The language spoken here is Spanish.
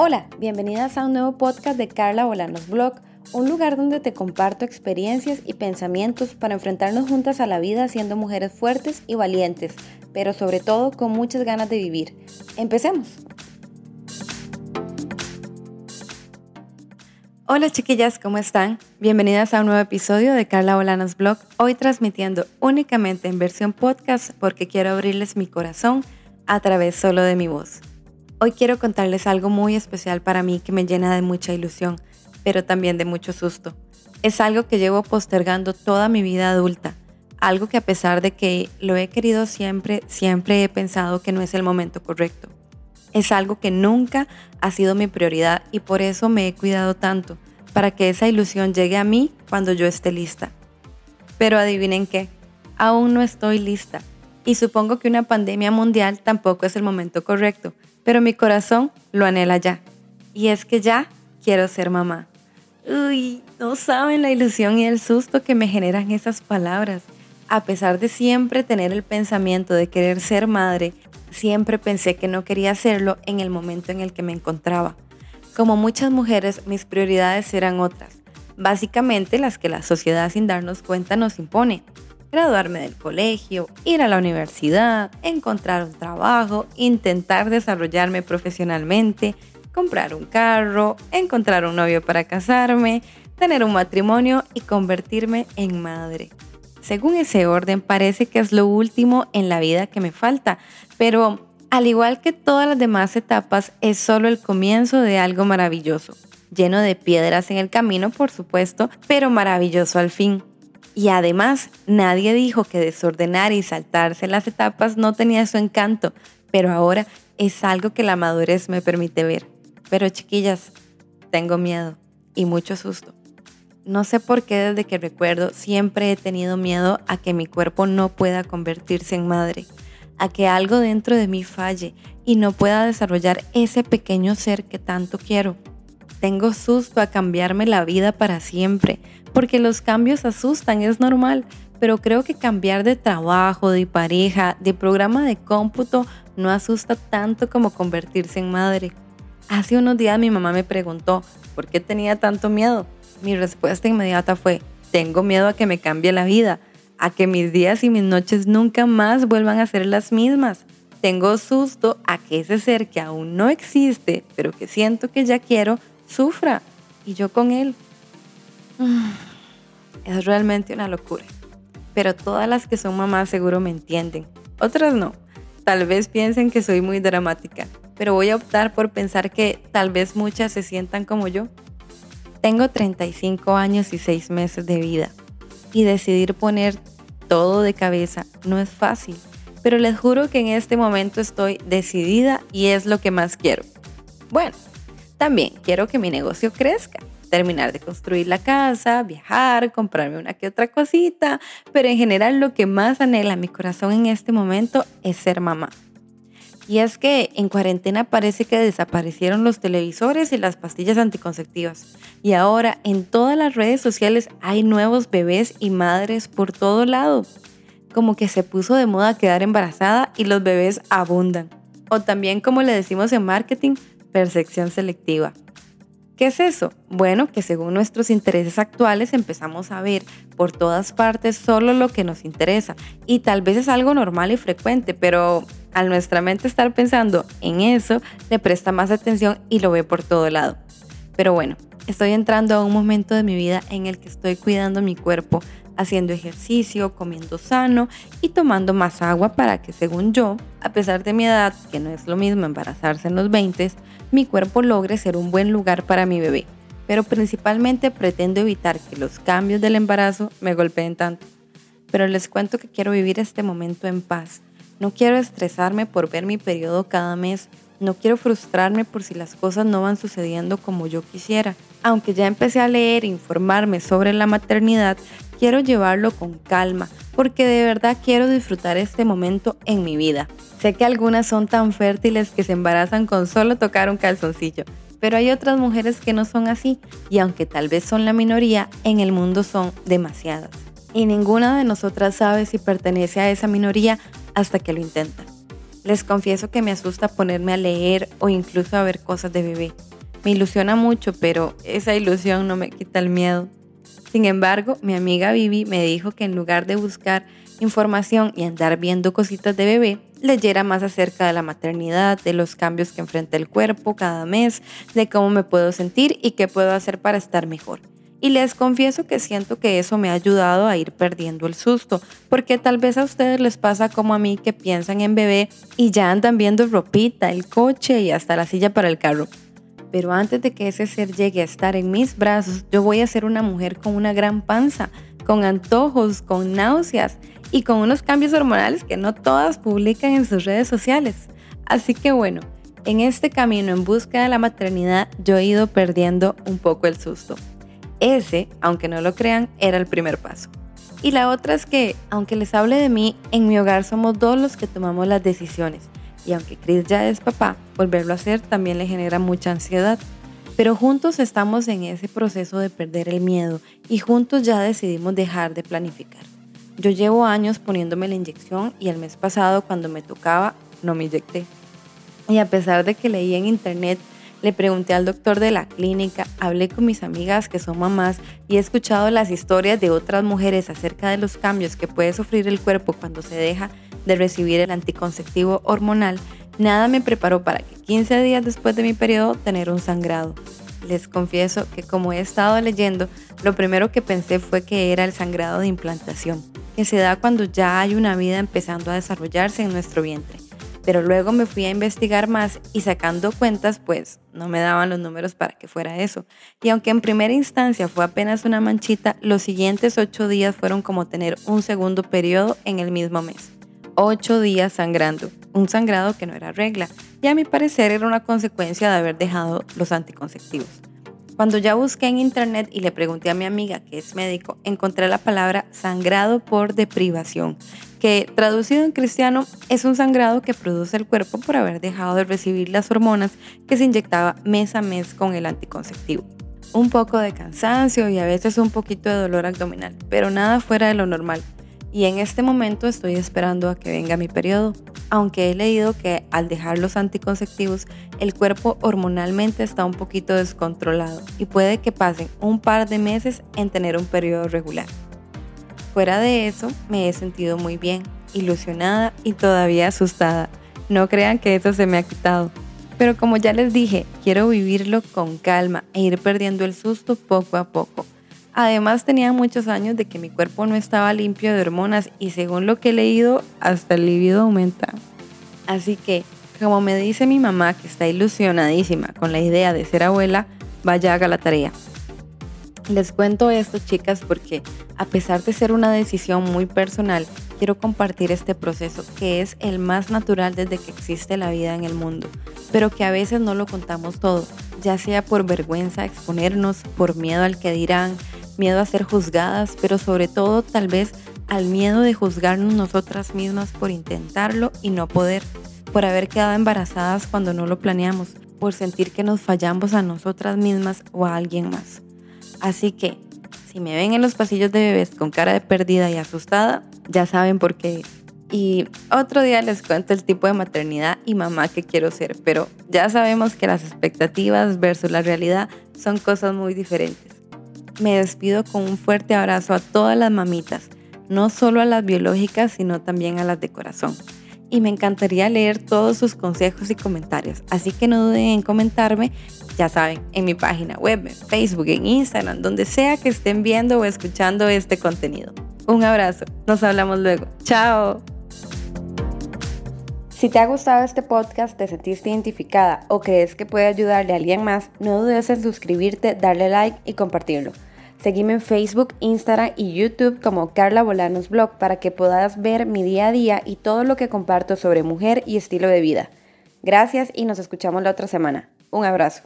Hola, bienvenidas a un nuevo podcast de Carla Bolanos Blog, un lugar donde te comparto experiencias y pensamientos para enfrentarnos juntas a la vida siendo mujeres fuertes y valientes, pero sobre todo con muchas ganas de vivir. Empecemos. Hola chiquillas, ¿cómo están? Bienvenidas a un nuevo episodio de Carla Bolanos Blog, hoy transmitiendo únicamente en versión podcast porque quiero abrirles mi corazón a través solo de mi voz. Hoy quiero contarles algo muy especial para mí que me llena de mucha ilusión, pero también de mucho susto. Es algo que llevo postergando toda mi vida adulta, algo que a pesar de que lo he querido siempre, siempre he pensado que no es el momento correcto. Es algo que nunca ha sido mi prioridad y por eso me he cuidado tanto, para que esa ilusión llegue a mí cuando yo esté lista. Pero adivinen qué, aún no estoy lista y supongo que una pandemia mundial tampoco es el momento correcto, pero mi corazón lo anhela ya. Y es que ya quiero ser mamá. Uy, no saben la ilusión y el susto que me generan esas palabras. A pesar de siempre tener el pensamiento de querer ser madre, siempre pensé que no quería hacerlo en el momento en el que me encontraba. Como muchas mujeres, mis prioridades eran otras, básicamente las que la sociedad sin darnos cuenta nos impone graduarme del colegio, ir a la universidad, encontrar un trabajo, intentar desarrollarme profesionalmente, comprar un carro, encontrar un novio para casarme, tener un matrimonio y convertirme en madre. Según ese orden parece que es lo último en la vida que me falta, pero al igual que todas las demás etapas es solo el comienzo de algo maravilloso, lleno de piedras en el camino por supuesto, pero maravilloso al fin. Y además, nadie dijo que desordenar y saltarse las etapas no tenía su encanto, pero ahora es algo que la madurez me permite ver. Pero chiquillas, tengo miedo y mucho susto. No sé por qué desde que recuerdo siempre he tenido miedo a que mi cuerpo no pueda convertirse en madre, a que algo dentro de mí falle y no pueda desarrollar ese pequeño ser que tanto quiero. Tengo susto a cambiarme la vida para siempre, porque los cambios asustan, es normal, pero creo que cambiar de trabajo, de pareja, de programa de cómputo no asusta tanto como convertirse en madre. Hace unos días mi mamá me preguntó por qué tenía tanto miedo. Mi respuesta inmediata fue, tengo miedo a que me cambie la vida, a que mis días y mis noches nunca más vuelvan a ser las mismas. Tengo susto a que ese ser que aún no existe, pero que siento que ya quiero, sufra y yo con él. Es realmente una locura. Pero todas las que son mamás seguro me entienden. Otras no. Tal vez piensen que soy muy dramática, pero voy a optar por pensar que tal vez muchas se sientan como yo. Tengo 35 años y 6 meses de vida y decidir poner todo de cabeza no es fácil, pero les juro que en este momento estoy decidida y es lo que más quiero. Bueno, también quiero que mi negocio crezca terminar de construir la casa, viajar, comprarme una que otra cosita, pero en general lo que más anhela mi corazón en este momento es ser mamá. Y es que en cuarentena parece que desaparecieron los televisores y las pastillas anticonceptivas. Y ahora en todas las redes sociales hay nuevos bebés y madres por todo lado. Como que se puso de moda quedar embarazada y los bebés abundan. O también como le decimos en marketing, percepción selectiva. ¿Qué es eso? Bueno, que según nuestros intereses actuales empezamos a ver por todas partes solo lo que nos interesa y tal vez es algo normal y frecuente, pero al nuestra mente estar pensando en eso, le presta más atención y lo ve por todo lado. Pero bueno, estoy entrando a un momento de mi vida en el que estoy cuidando mi cuerpo, haciendo ejercicio, comiendo sano y tomando más agua para que, según yo, a pesar de mi edad, que no es lo mismo embarazarse en los 20, mi cuerpo logre ser un buen lugar para mi bebé, pero principalmente pretendo evitar que los cambios del embarazo me golpeen tanto. Pero les cuento que quiero vivir este momento en paz. No quiero estresarme por ver mi periodo cada mes. No quiero frustrarme por si las cosas no van sucediendo como yo quisiera. Aunque ya empecé a leer e informarme sobre la maternidad, quiero llevarlo con calma, porque de verdad quiero disfrutar este momento en mi vida. Sé que algunas son tan fértiles que se embarazan con solo tocar un calzoncillo, pero hay otras mujeres que no son así y aunque tal vez son la minoría, en el mundo son demasiadas. Y ninguna de nosotras sabe si pertenece a esa minoría hasta que lo intenta. Les confieso que me asusta ponerme a leer o incluso a ver cosas de bebé. Me ilusiona mucho, pero esa ilusión no me quita el miedo. Sin embargo, mi amiga Vivi me dijo que en lugar de buscar información y andar viendo cositas de bebé, leyera más acerca de la maternidad, de los cambios que enfrenta el cuerpo cada mes, de cómo me puedo sentir y qué puedo hacer para estar mejor. Y les confieso que siento que eso me ha ayudado a ir perdiendo el susto, porque tal vez a ustedes les pasa como a mí que piensan en bebé y ya andan viendo ropita, el coche y hasta la silla para el carro. Pero antes de que ese ser llegue a estar en mis brazos, yo voy a ser una mujer con una gran panza, con antojos, con náuseas y con unos cambios hormonales que no todas publican en sus redes sociales. Así que bueno, en este camino en busca de la maternidad yo he ido perdiendo un poco el susto. Ese, aunque no lo crean, era el primer paso. Y la otra es que, aunque les hable de mí, en mi hogar somos dos los que tomamos las decisiones. Y aunque Chris ya es papá, volverlo a hacer también le genera mucha ansiedad. Pero juntos estamos en ese proceso de perder el miedo y juntos ya decidimos dejar de planificar. Yo llevo años poniéndome la inyección y el mes pasado cuando me tocaba no me inyecté. Y a pesar de que leí en internet, le pregunté al doctor de la clínica, hablé con mis amigas que son mamás y he escuchado las historias de otras mujeres acerca de los cambios que puede sufrir el cuerpo cuando se deja de recibir el anticonceptivo hormonal, nada me preparó para que 15 días después de mi periodo tener un sangrado. Les confieso que como he estado leyendo, lo primero que pensé fue que era el sangrado de implantación que se da cuando ya hay una vida empezando a desarrollarse en nuestro vientre. Pero luego me fui a investigar más y sacando cuentas, pues no me daban los números para que fuera eso. Y aunque en primera instancia fue apenas una manchita, los siguientes ocho días fueron como tener un segundo periodo en el mismo mes. Ocho días sangrando, un sangrado que no era regla, y a mi parecer era una consecuencia de haber dejado los anticonceptivos. Cuando ya busqué en internet y le pregunté a mi amiga que es médico, encontré la palabra sangrado por deprivación, que traducido en cristiano es un sangrado que produce el cuerpo por haber dejado de recibir las hormonas que se inyectaba mes a mes con el anticonceptivo. Un poco de cansancio y a veces un poquito de dolor abdominal, pero nada fuera de lo normal y en este momento estoy esperando a que venga mi periodo, aunque he leído que al dejar los anticonceptivos el cuerpo hormonalmente está un poquito descontrolado y puede que pasen un par de meses en tener un periodo regular. Fuera de eso, me he sentido muy bien, ilusionada y todavía asustada. No crean que eso se me ha quitado. Pero como ya les dije, quiero vivirlo con calma e ir perdiendo el susto poco a poco Además tenía muchos años de que mi cuerpo no estaba limpio de hormonas y según lo que he leído, hasta el libido aumenta. Así que, como me dice mi mamá que está ilusionadísima con la idea de ser abuela, vaya haga la tarea. Les cuento esto chicas porque a pesar de ser una decisión muy personal, quiero compartir este proceso que es el más natural desde que existe la vida en el mundo, pero que a veces no lo contamos todo, ya sea por vergüenza exponernos, por miedo al que dirán, miedo a ser juzgadas, pero sobre todo tal vez al miedo de juzgarnos nosotras mismas por intentarlo y no poder, por haber quedado embarazadas cuando no lo planeamos, por sentir que nos fallamos a nosotras mismas o a alguien más. Así que, si me ven en los pasillos de bebés con cara de perdida y asustada, ya saben por qué. Y otro día les cuento el tipo de maternidad y mamá que quiero ser, pero ya sabemos que las expectativas versus la realidad son cosas muy diferentes me despido con un fuerte abrazo a todas las mamitas, no solo a las biológicas, sino también a las de corazón. Y me encantaría leer todos sus consejos y comentarios, así que no duden en comentarme, ya saben, en mi página web, en Facebook, en Instagram, donde sea que estén viendo o escuchando este contenido. Un abrazo, nos hablamos luego. Chao. Si te ha gustado este podcast, te sentiste identificada o crees que puede ayudarle a alguien más, no dudes en suscribirte, darle like y compartirlo. Seguime en Facebook, Instagram y YouTube como Carla Bolanos Blog para que puedas ver mi día a día y todo lo que comparto sobre mujer y estilo de vida. Gracias y nos escuchamos la otra semana. Un abrazo.